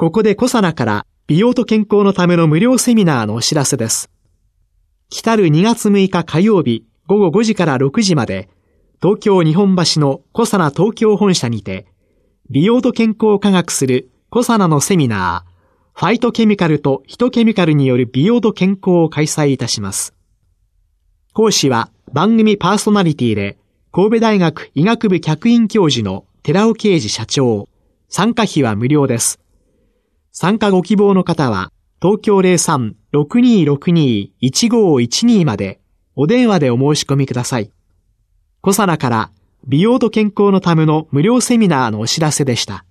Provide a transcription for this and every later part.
ここでコサナから美容と健康のための無料セミナーのお知らせです来たる2月6日火曜日午後5時から6時まで東京日本橋のコサナ東京本社にて美容と健康を科学するコサナのセミナーファイトケミカルとヒトケミカルによる美容と健康を開催いたします。講師は番組パーソナリティで神戸大学医学部客員教授の寺尾啓二社長。参加費は無料です。参加ご希望の方は東京03-6262-1512までお電話でお申し込みください。小サナから美容と健康のための無料セミナーのお知らせでした。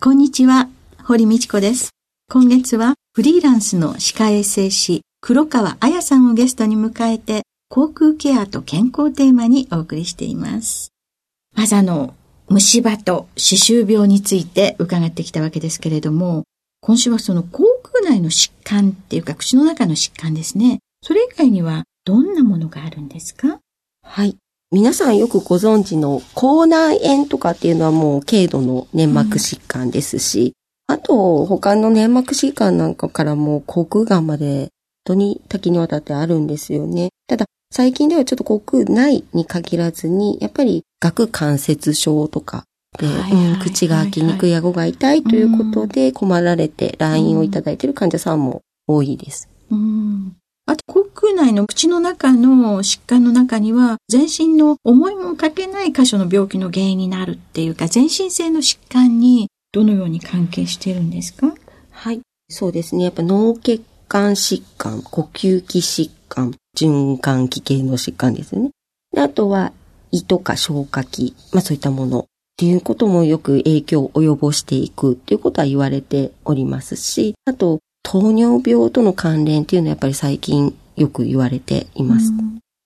こんにちは、堀道子です。今月はフリーランスの歯科衛生士黒川彩さんをゲストに迎えて、航空ケアと健康テーマにお送りしています。まずあの、虫歯と歯周病について伺ってきたわけですけれども、今週はその口腔内の疾患っていうか口の中の疾患ですね。それ以外にはどんなものがあるんですか？はい。皆さんよくご存知の口内炎とかっていうのはもう軽度の粘膜疾患ですし、うん、あと他の粘膜疾患なんかからも口腔がまで本当に多岐にわたってあるんですよね。ただ、最近ではちょっと口腔内に限らずに、やっぱり顎関節症とかで、口が開きにくい顎が痛いということで困られて LINE をいただいている患者さんも多いです。うん、あと、口腔内の口の中の疾患の中には、全身の思いもかけない箇所の病気の原因になるっていうか、全身性の疾患にどのように関係しているんですか？はい。そうですね。やっぱ脳血管疾患、呼吸器疾患、循環器系の疾患ですね。であとは、胃とか消化器、まあそういったものっていうこともよく影響を及ぼしていくっていうことは言われておりますし、あと、糖尿病との関連っていうのはやっぱり最近よく言われています。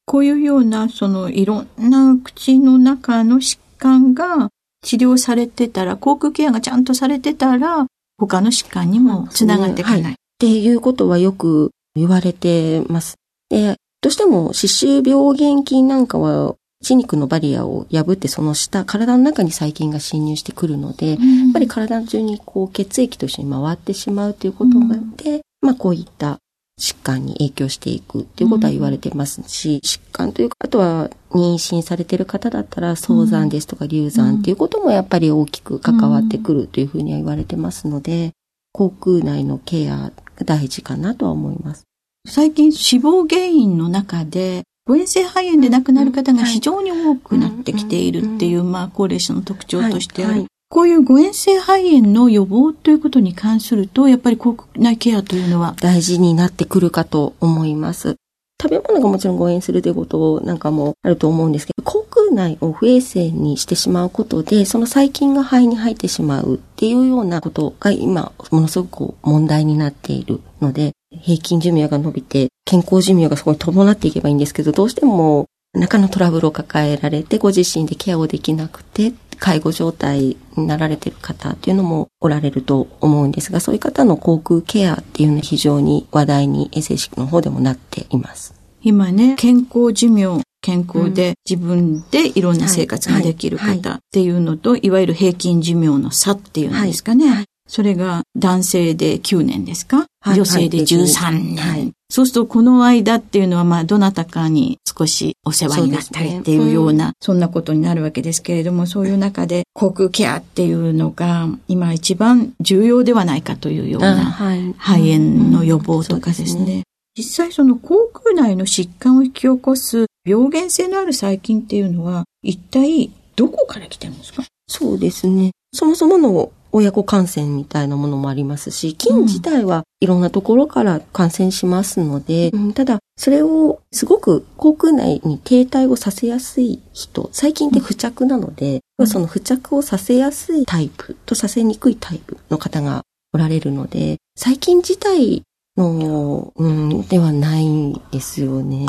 こういうような、そのいろんな口の中の疾患が治療されてたら、口腔ケアがちゃんとされてたら、他の疾患にもつながっていかない。はいっていうことはよく言われてます。で、どうしても歯周病原菌なんかは歯肉のバリアを破ってその下、体の中に細菌が侵入してくるので、うん、やっぱり体中にこう血液と一緒に回ってしまうということがあって、うん、まあこういった疾患に影響していくっていうことは言われてますし、うん、疾患というか、あとは妊娠されている方だったら早産ですとか流産っていうこともやっぱり大きく関わってくるというふうには言われてますので、口腔内のケア大事かなとは思います。最近死亡原因の中で、誤嚥性肺炎で亡くなる方が非常に多くなってきているっていう、まあ、高齢者の特徴としてある。こういう誤嚥性肺炎の予防ということに関すると、やっぱり口腔内ケアというのは大事になってくるかと思います。食べ物がもちろん誤嚥するということなんかもあると思うんですけど、内を不衛生にしてしまうことで、その細菌が肺に入ってしまうっていうようなことが今、ものすごく問題になっているので、平均寿命が伸びて、健康寿命がそこに伴っていけばいいんですけど、どうしても中のトラブルを抱えられて、ご自身でケアをできなくて、介護状態になられている方っていうのもおられると思うんですが、そういう方の口腔ケアっていうのは非常に話題に衛生士の方でもなっています。今ね、健康寿命、健康で自分でいろんな生活ができる方っていうのと、い。わゆる平均寿命の差っていうんですかね。それが男性で9年ですか、女性で13年、そうするとこの間っていうのはまあどなたかに少しお世話になったりっていうような、そん。なことになるわけですけれども、そういう中で口腔ケアっていうのが今一番重要ではないかというような肺炎の予防とかですね。実際その口腔内の疾患を引き起こす病原性のある細菌っていうのは一体どこから来てるんですか？そうですね。そもそもの親子感染みたいなものもありますし、菌自体はいろんなところから感染しますので、うん、ただ、それをすごく口腔内に停滞をさせやすい人、最近って付着なので、うん、その付着をさせやすいタイプとさせにくいタイプの方がおられるので、細菌自体の、うん、ではないですよね。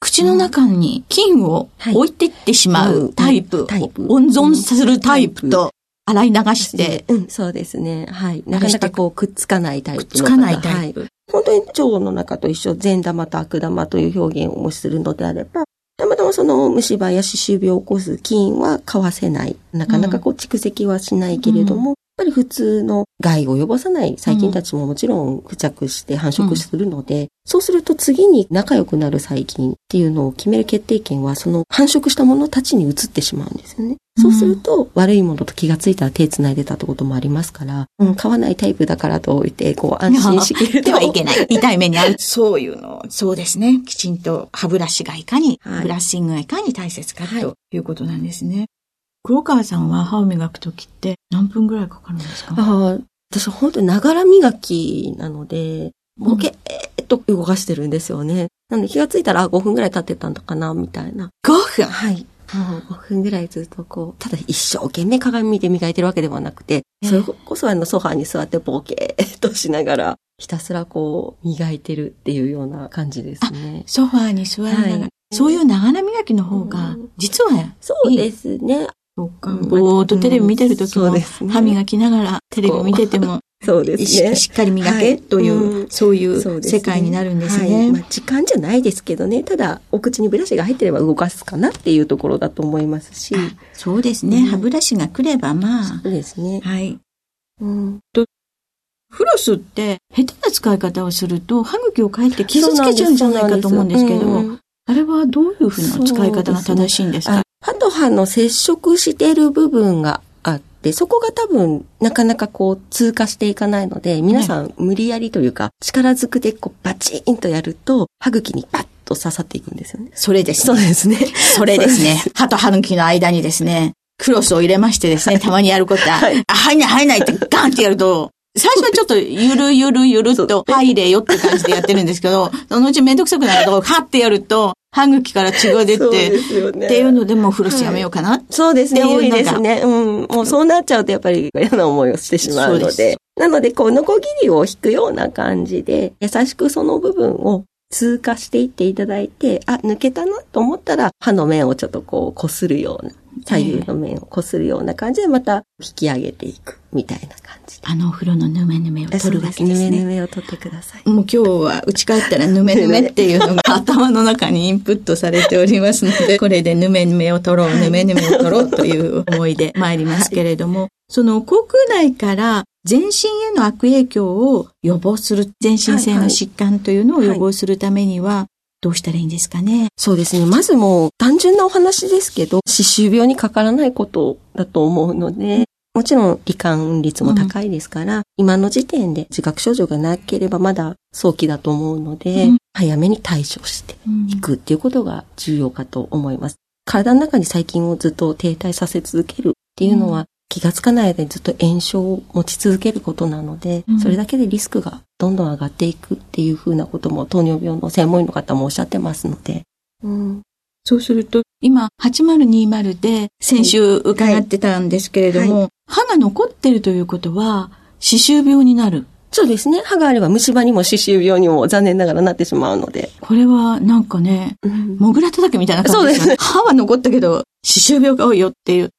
口の中に菌を置いていってしまうタイプ、タイプ温存するタイプと、洗い流して。うん、そうですね。はい。なかなかこう、くっつかないタイプ。くっつかないタイプ。はい、本当に腸の中と一緒、善玉と悪玉という表現をするのであれば、たまたまその虫歯や歯周病を起こす菌は買わせない。なかなかこう蓄積はしないけれども、うんぱり普通の害を及ぼさない細菌たちももちろん付着して繁殖するので、うん、そうすると次に仲良くなる細菌っていうのを決める決定権はその繁殖したものたちに移ってしまうんですよね。そうすると、悪いものと気がついたら手繋いでたってこともありますから、うん、買わないタイプだからと置いて、こう安心しきると。はいけない。痛い目に遭う。そういうの。そうですね。きちんと歯ブラシがいかに、はい、ブラッシングがいかに大切かということなんですね。黒川さんは歯を磨くときって何分ぐらいかかるんですか？ああ、私本当にながら磨きなので、ボケーっと動かしてるんですよね。なので気がついたら5分ぐらい経ってたんだかな、みたいな。5分はい。もう5分ぐらいずっとこう、ただ一生懸命鏡見て磨いてるわけではなくて、それこそあのソファーに座ってボケーっとしながら、ひたすらこう、磨いてるっていうような感じですね。ソファーに座りながら、はい、そういうながら磨きの方が、実は、そうですね。そうか。ぼーっとテレビ見てるときも、歯磨きながらテレビ見てても、そうですね。しっかり磨けという、そういう世界になるんですね。まあ、時間じゃないですけどね。ただ、お口にブラシが入ってれば動かすかなっていうところだと思いますし。そうですね。歯ブラシが来れば、まあ。そうですね。はい。うん。と、フロスって下手な使い方をすると歯茎をかえって傷つけちゃうんじゃないかと思うんですけど、あれはどういうふうな使い方が正しいんですか？歯と歯の接触している部分があって、そこが多分なかなかこう通過していかないので、皆さん無理やりというか、力ずくでこうバチンとやると、歯茎にパッと刺さっていくんですよね。それですね。そうですね。それですね。歯と歯茎の間にですね、クロスを入れましてですね、たまにやることは、はい、あ、入んない入んないってガンってやると、最初はちょっとゆるゆるゆるっと入れよって感じでやってるんですけど、そのうちめんどくさくなると、はってやると、歯茎から血が出て、ね、っていうのでもフロスやめようかな、はい、そうですね、多いですね。うん。もうそうなっちゃうとやっぱり嫌な思いをしてしまうので。でなので、こう、ノコギリを引くような感じで、優しくその部分を通過していっていただいて、あ、抜けたなと思ったら、歯の面をちょっとこう、擦るような。左右の面をこするような感じでまた引き上げていくみたいな感じあのお風呂のぬめぬめを取るわけですね。ぬめぬめを取ってください。もう今日は家帰ったらぬめぬめっていうのが頭の中にインプットされておりますので、これでぬめぬめを取ろう、ぬめぬめを取ろうという思いで参りますけれども、はい、その口腔内から全身への悪影響を予防する、全身性の疾患というのを予防するためには、どうしたらいいんですかね？そうですね。まずもう単純なお話ですけど、歯周病にかからないことだと思うので、もちろん罹患率も高いですから、うん、今の時点で自覚症状がなければまだ早期だと思うので、うん、早めに対処していくっていうことが重要かと思います。体の中に細菌をずっと停滞させ続けるっていうのは、気がつかないでずっと炎症を持ち続けることなので、うん、それだけでリスクがどんどん上がっていくっていうふうなことも糖尿病の専門医の方もおっしゃってますので。うん、そうすると、今、8020で先週伺ってたんですけれども、はいはい、歯が残ってるということは、歯周病になる。そうですね。歯があれば虫歯にも歯周病にも残念ながらなってしまうので。これはなんかね、うん、モグラ叩きみたいな感じですね。歯は残ったけど、歯周病が多いよっていう。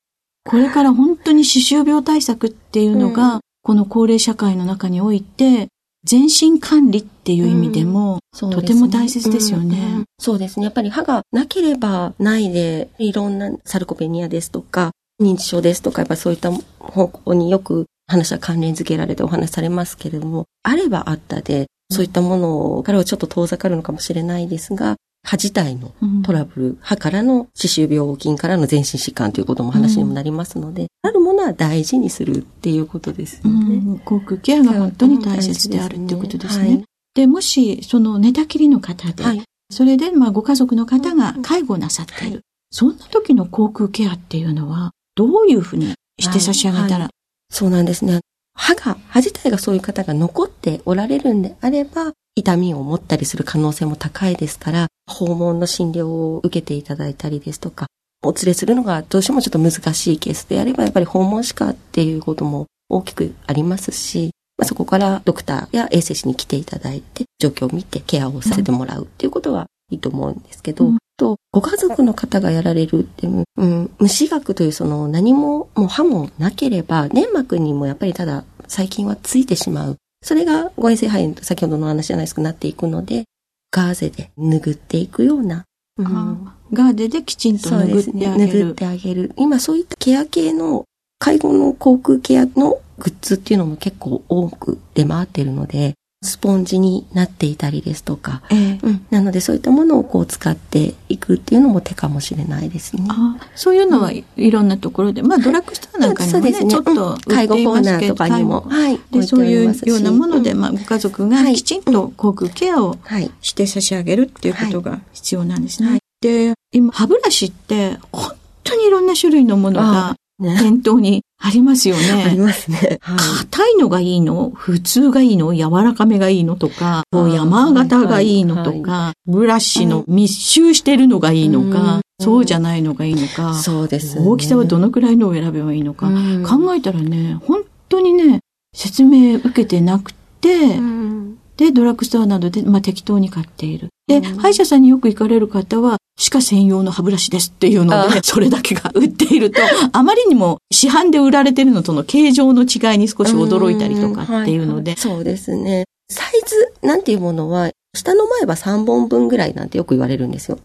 これから本当に歯周病対策っていうのが、この高齢社会の中において、全身管理っていう意味でも、うん。でね、とても大切ですよね、うんうん、そうですね。やっぱり歯がなければないで、いろんなサルコペニアですとか、認知症ですとか、やっぱそういった方向によく話は関連づけられてお話されますけれども、あればあったで、そういったものからはちょっと遠ざかるのかもしれないですが、歯自体のトラブル、うん、歯からの歯周病菌からの全身疾患ということも話にもなりますので、うん、あるものは大事にするっていうことですよね。うん、口腔ケアが本当に大切であるっていうことですね。はい、で、もし、その寝たきりの方で、はい、それで、まあ、ご家族の方が介護なさっている、はい、そんな時の口腔ケアっていうのは、どういうふうにして差し上げたら、そうなんですね。歯が、歯自体がそういう方が残っておられるんであれば、痛みを持ったりする可能性も高いですから、訪問の診療を受けていただいたりですとか、お連れするのがどうしてもちょっと難しいケースであれば、やっぱり訪問歯科っていうことも大きくありますし、まあ、そこからドクターや衛生士に来ていただいて、状況を見てケアをさせてもらうっていうことはいいと思うんですけど、うん、と、ご家族の方がやられるっていう、うん、無視学というその何も、もう歯もなければ、粘膜にもやっぱりただ最近はついてしまう。それが誤嚥性肺炎と先ほどの話じゃないですかなっていくので、ガーゼで拭っていくような。うん、ガーゼできちんと拭ってあげる。ね、拭ってあげる。今そういったケア系の介護の航空ケアのグッズっていうのも結構多く出回っているので、スポンジになっていたりですとか、えー、うん、なのでそういったものをこう使っていくっていうのも手かもしれないですね。あそういうのはいろんなところで、まあドラッグストアなんかにもね、ね。ちょっと介護コーナーとかにも、はい、でそういうようなもので、まあご家族がきちんと口腔ケアをして差し上げるっていうことが必要なんですね。はい、で、今歯ブラシって本当にいろんな種類のものが店頭にありますよね。ありますね。硬、い、のがいいの？普通がいいの？柔らかめがいいのとか、山形がいいのとか、ブラシの密集してるのがいいのか、そうじゃないのがいいのか、そうです、大きさはどのくらいのを選べばいいのか、考えたらね、本当にね、説明受けてなくて、で、ドラッグストアなどで、まあ、適当に買っている。で、歯医者さんによく行かれる方は、歯科専用の歯ブラシですっていうので、それだけが売っていると、あまりにも市販で売られてるのとの形状の違いに少し驚いたりとかっていうので。そうですね。サイズなんていうものは、下の前歯3本分ぐらいなんてよく言われるんですよ。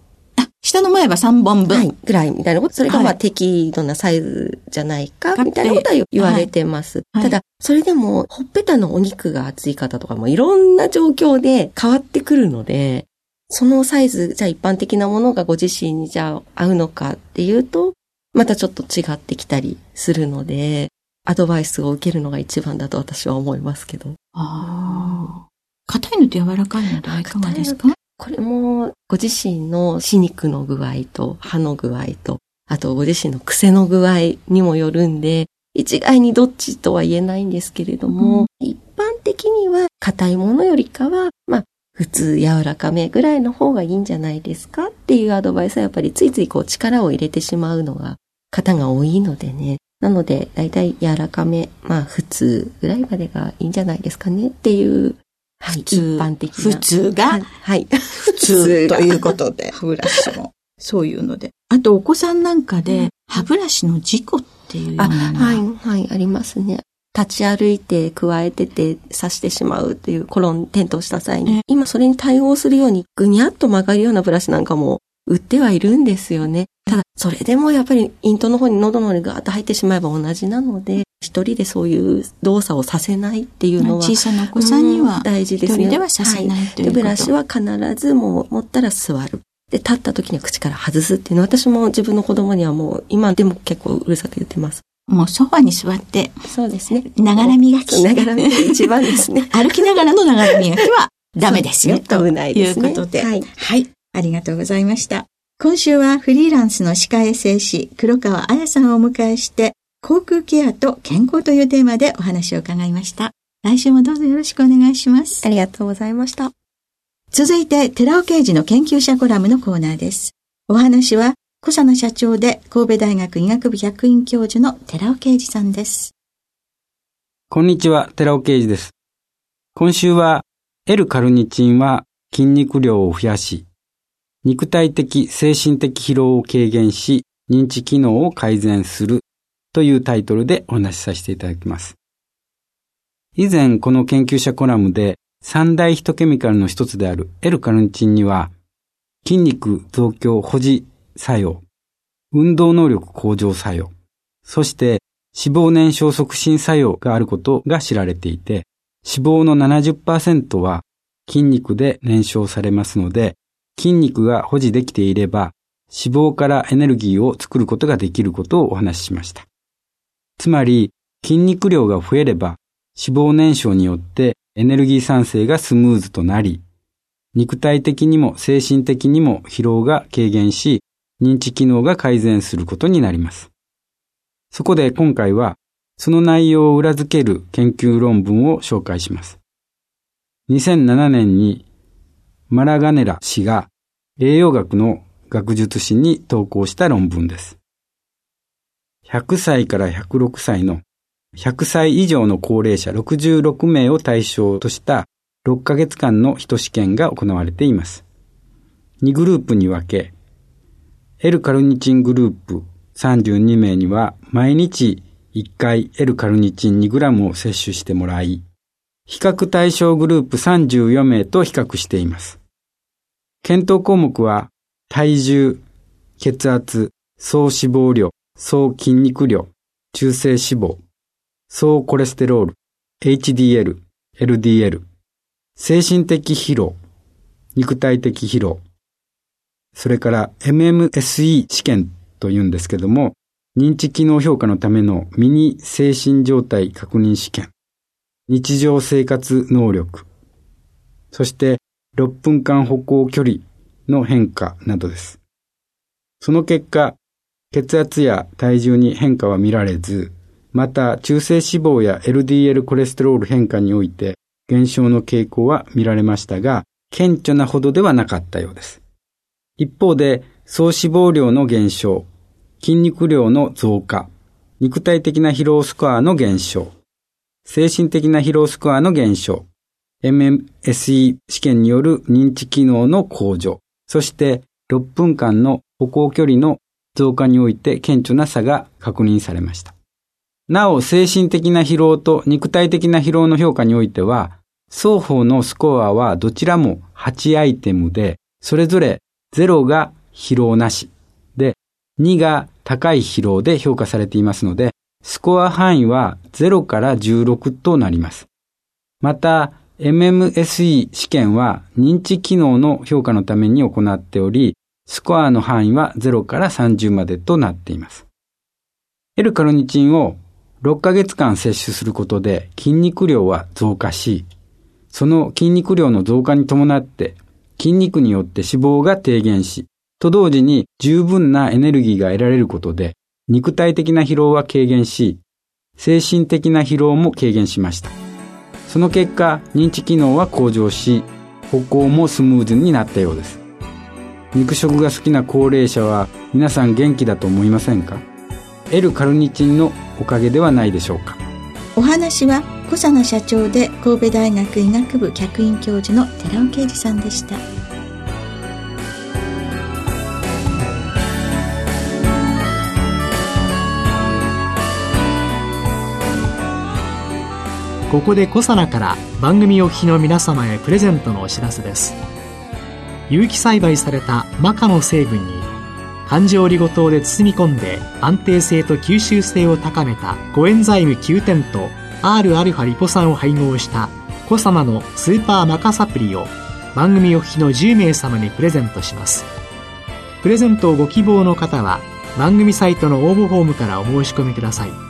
下の前歯3本分。はい、ぐらいみたいなこと。それがまあ適度なサイズじゃないか、みたいなことは言われてます。はい、ただ、それでも、ほっぺたのお肉が厚い方とかもいろんな状況で変わってくるので、そのサイズ、じゃあ一般的なものがご自身にじゃあ合うのかっていうと、またちょっと違ってきたりするので、アドバイスを受けるのが一番だと私は思いますけど。ああ。硬いのと柔らかいのとはいかがですかこれも、ご自身の歯肉の具合と歯の具合と、あとご自身の癖の具合にもよるんで、一概にどっちとは言えないんですけれども、うん、一般的には硬いものよりかは、まあ、普通柔らかめぐらいの方がいいんじゃないですかっていうアドバイスはやっぱりついついこう力を入れてしまうのが方が多いのでね。なので、だいたい柔らかめ、まあ普通ぐらいまでがいいんじゃないですかねっていう、はい、一般的な。普通が、はい。普通ということで、歯ブラシも。そういうので。あと、お子さんなんかで、歯ブラシの事故っていうのはい、はい、ありますね。立ち歩いて加えてて刺してしまうっていう転ん、転倒した際に、今それに対応するようにぐにゃっと曲がるようなブラシなんかも売ってはいるんですよね。ただ、それでもやっぱりイントの方に喉の方にガーッと入ってしまえば同じなので、一人でそういう動作をさせないっていうのは、小さなお子さんには、大事ですね。一人ではさせない、はい、というで、ブラシは必ずもう持ったら座る。で、立った時には口から外すっていうのは、私も自分の子供にはもう今でも結構うるさく言ってます。もうソファに座って。そうですね。ながら磨き。ながら磨き一番ですね。歩きながらのながら磨きはダメですよ。ということで。はい。はい。ありがとうございました。今週はフリーランスの歯科衛生士、黒川彩さんをお迎えして、航空ケアと健康というテーマでお話を伺いました。来週もどうぞよろしくお願いします。ありがとうございました。続いて、寺尾刑事の研究者コラムのコーナーです。お話は、小佐野社長で神戸大学医学部客員教授の寺尾啓二さんです。こんにちは、寺尾啓二です。今週は、L カルニチンは筋肉量を増やし、肉体的、精神的疲労を軽減し、認知機能を改善するというタイトルでお話しさせていただきます。以前この研究者コラムで三大ヒトケミカルの一つである L カルニチンには筋肉増強保持作用、運動能力向上作用、そして脂肪燃焼促進作用があることが知られていて、脂肪の70%は筋肉で燃焼されますので、筋肉が保持できていれば、脂肪からエネルギーを作ることができることをお話ししました。つまり、筋肉量が増えれば、脂肪燃焼によってエネルギー産生がスムーズとなり、肉体的にも精神的にも疲労が軽減し、認知機能が改善することになります。そこで今回は、その内容を裏付ける研究論文を紹介します。2007年にマラガネラ氏が栄養学の学術誌に投稿した論文です。100歳から106歳の100歳以上の高齢者66名を対象とした6ヶ月間の人試験が行われています。2グループに分け、L カルニチングループ32名には毎日1回 L カルニチン 2g を摂取してもらい、比較対象グループ34名と比較しています。検討項目は体重、血圧、総脂肪量、総筋肉量、中性脂肪、総コレステロール、HDL、LDL、精神的疲労、肉体的疲労、それから MMSE 試験というんですけども、認知機能評価のためのミニ精神状態確認試験、日常生活能力、そして6分間歩行距離の変化などです。その結果、血圧や体重に変化は見られず、また中性脂肪や LDL コレステロール変化において減少の傾向は見られましたが、顕著なほどではなかったようです。一方で、総脂肪量の減少、筋肉量の増加、肉体的な疲労スコアの減少、精神的な疲労スコアの減少、MMSE 試験による認知機能の向上、そして6分間の歩行距離の増加において顕著な差が確認されました。なお、精神的な疲労と肉体的な疲労の評価においては、双方のスコアはどちらも8アイテムで、それぞれ0が疲労なし、で、2が高い疲労で評価されていますので、スコア範囲は0から16となります。また、MMSE 試験は認知機能の評価のために行っており、スコアの範囲は0から30までとなっています。L カルニチンを6ヶ月間摂取することで筋肉量は増加し、その筋肉量の増加に伴って筋肉によって脂肪が低減し、と同時に十分なエネルギーが得られることで、肉体的な疲労は軽減し、精神的な疲労も軽減しました。その結果、認知機能は向上し、歩行もスムーズになったようです。肉食が好きな高齢者は皆さん元気だと思いませんか ?L カルニチンのおかげではないでしょうか。お話は小佐奈社長で神戸大学医学部客員教授の寺尾啓二さんでしたここで小佐奈から番組お聞きの皆様へプレゼントのお知らせです有機栽培されたマカの成分に環状リゴ糖で包み込んで安定性と吸収性を高めたコエンザイム9点と Rα リポ酸を配合したコ様のスーパーマカサプリを番組お聞きの10名様にプレゼントします。プレゼントをご希望の方は番組サイトの応募フォームからお申し込みください。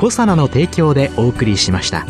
コサナの提供」でお送りしました。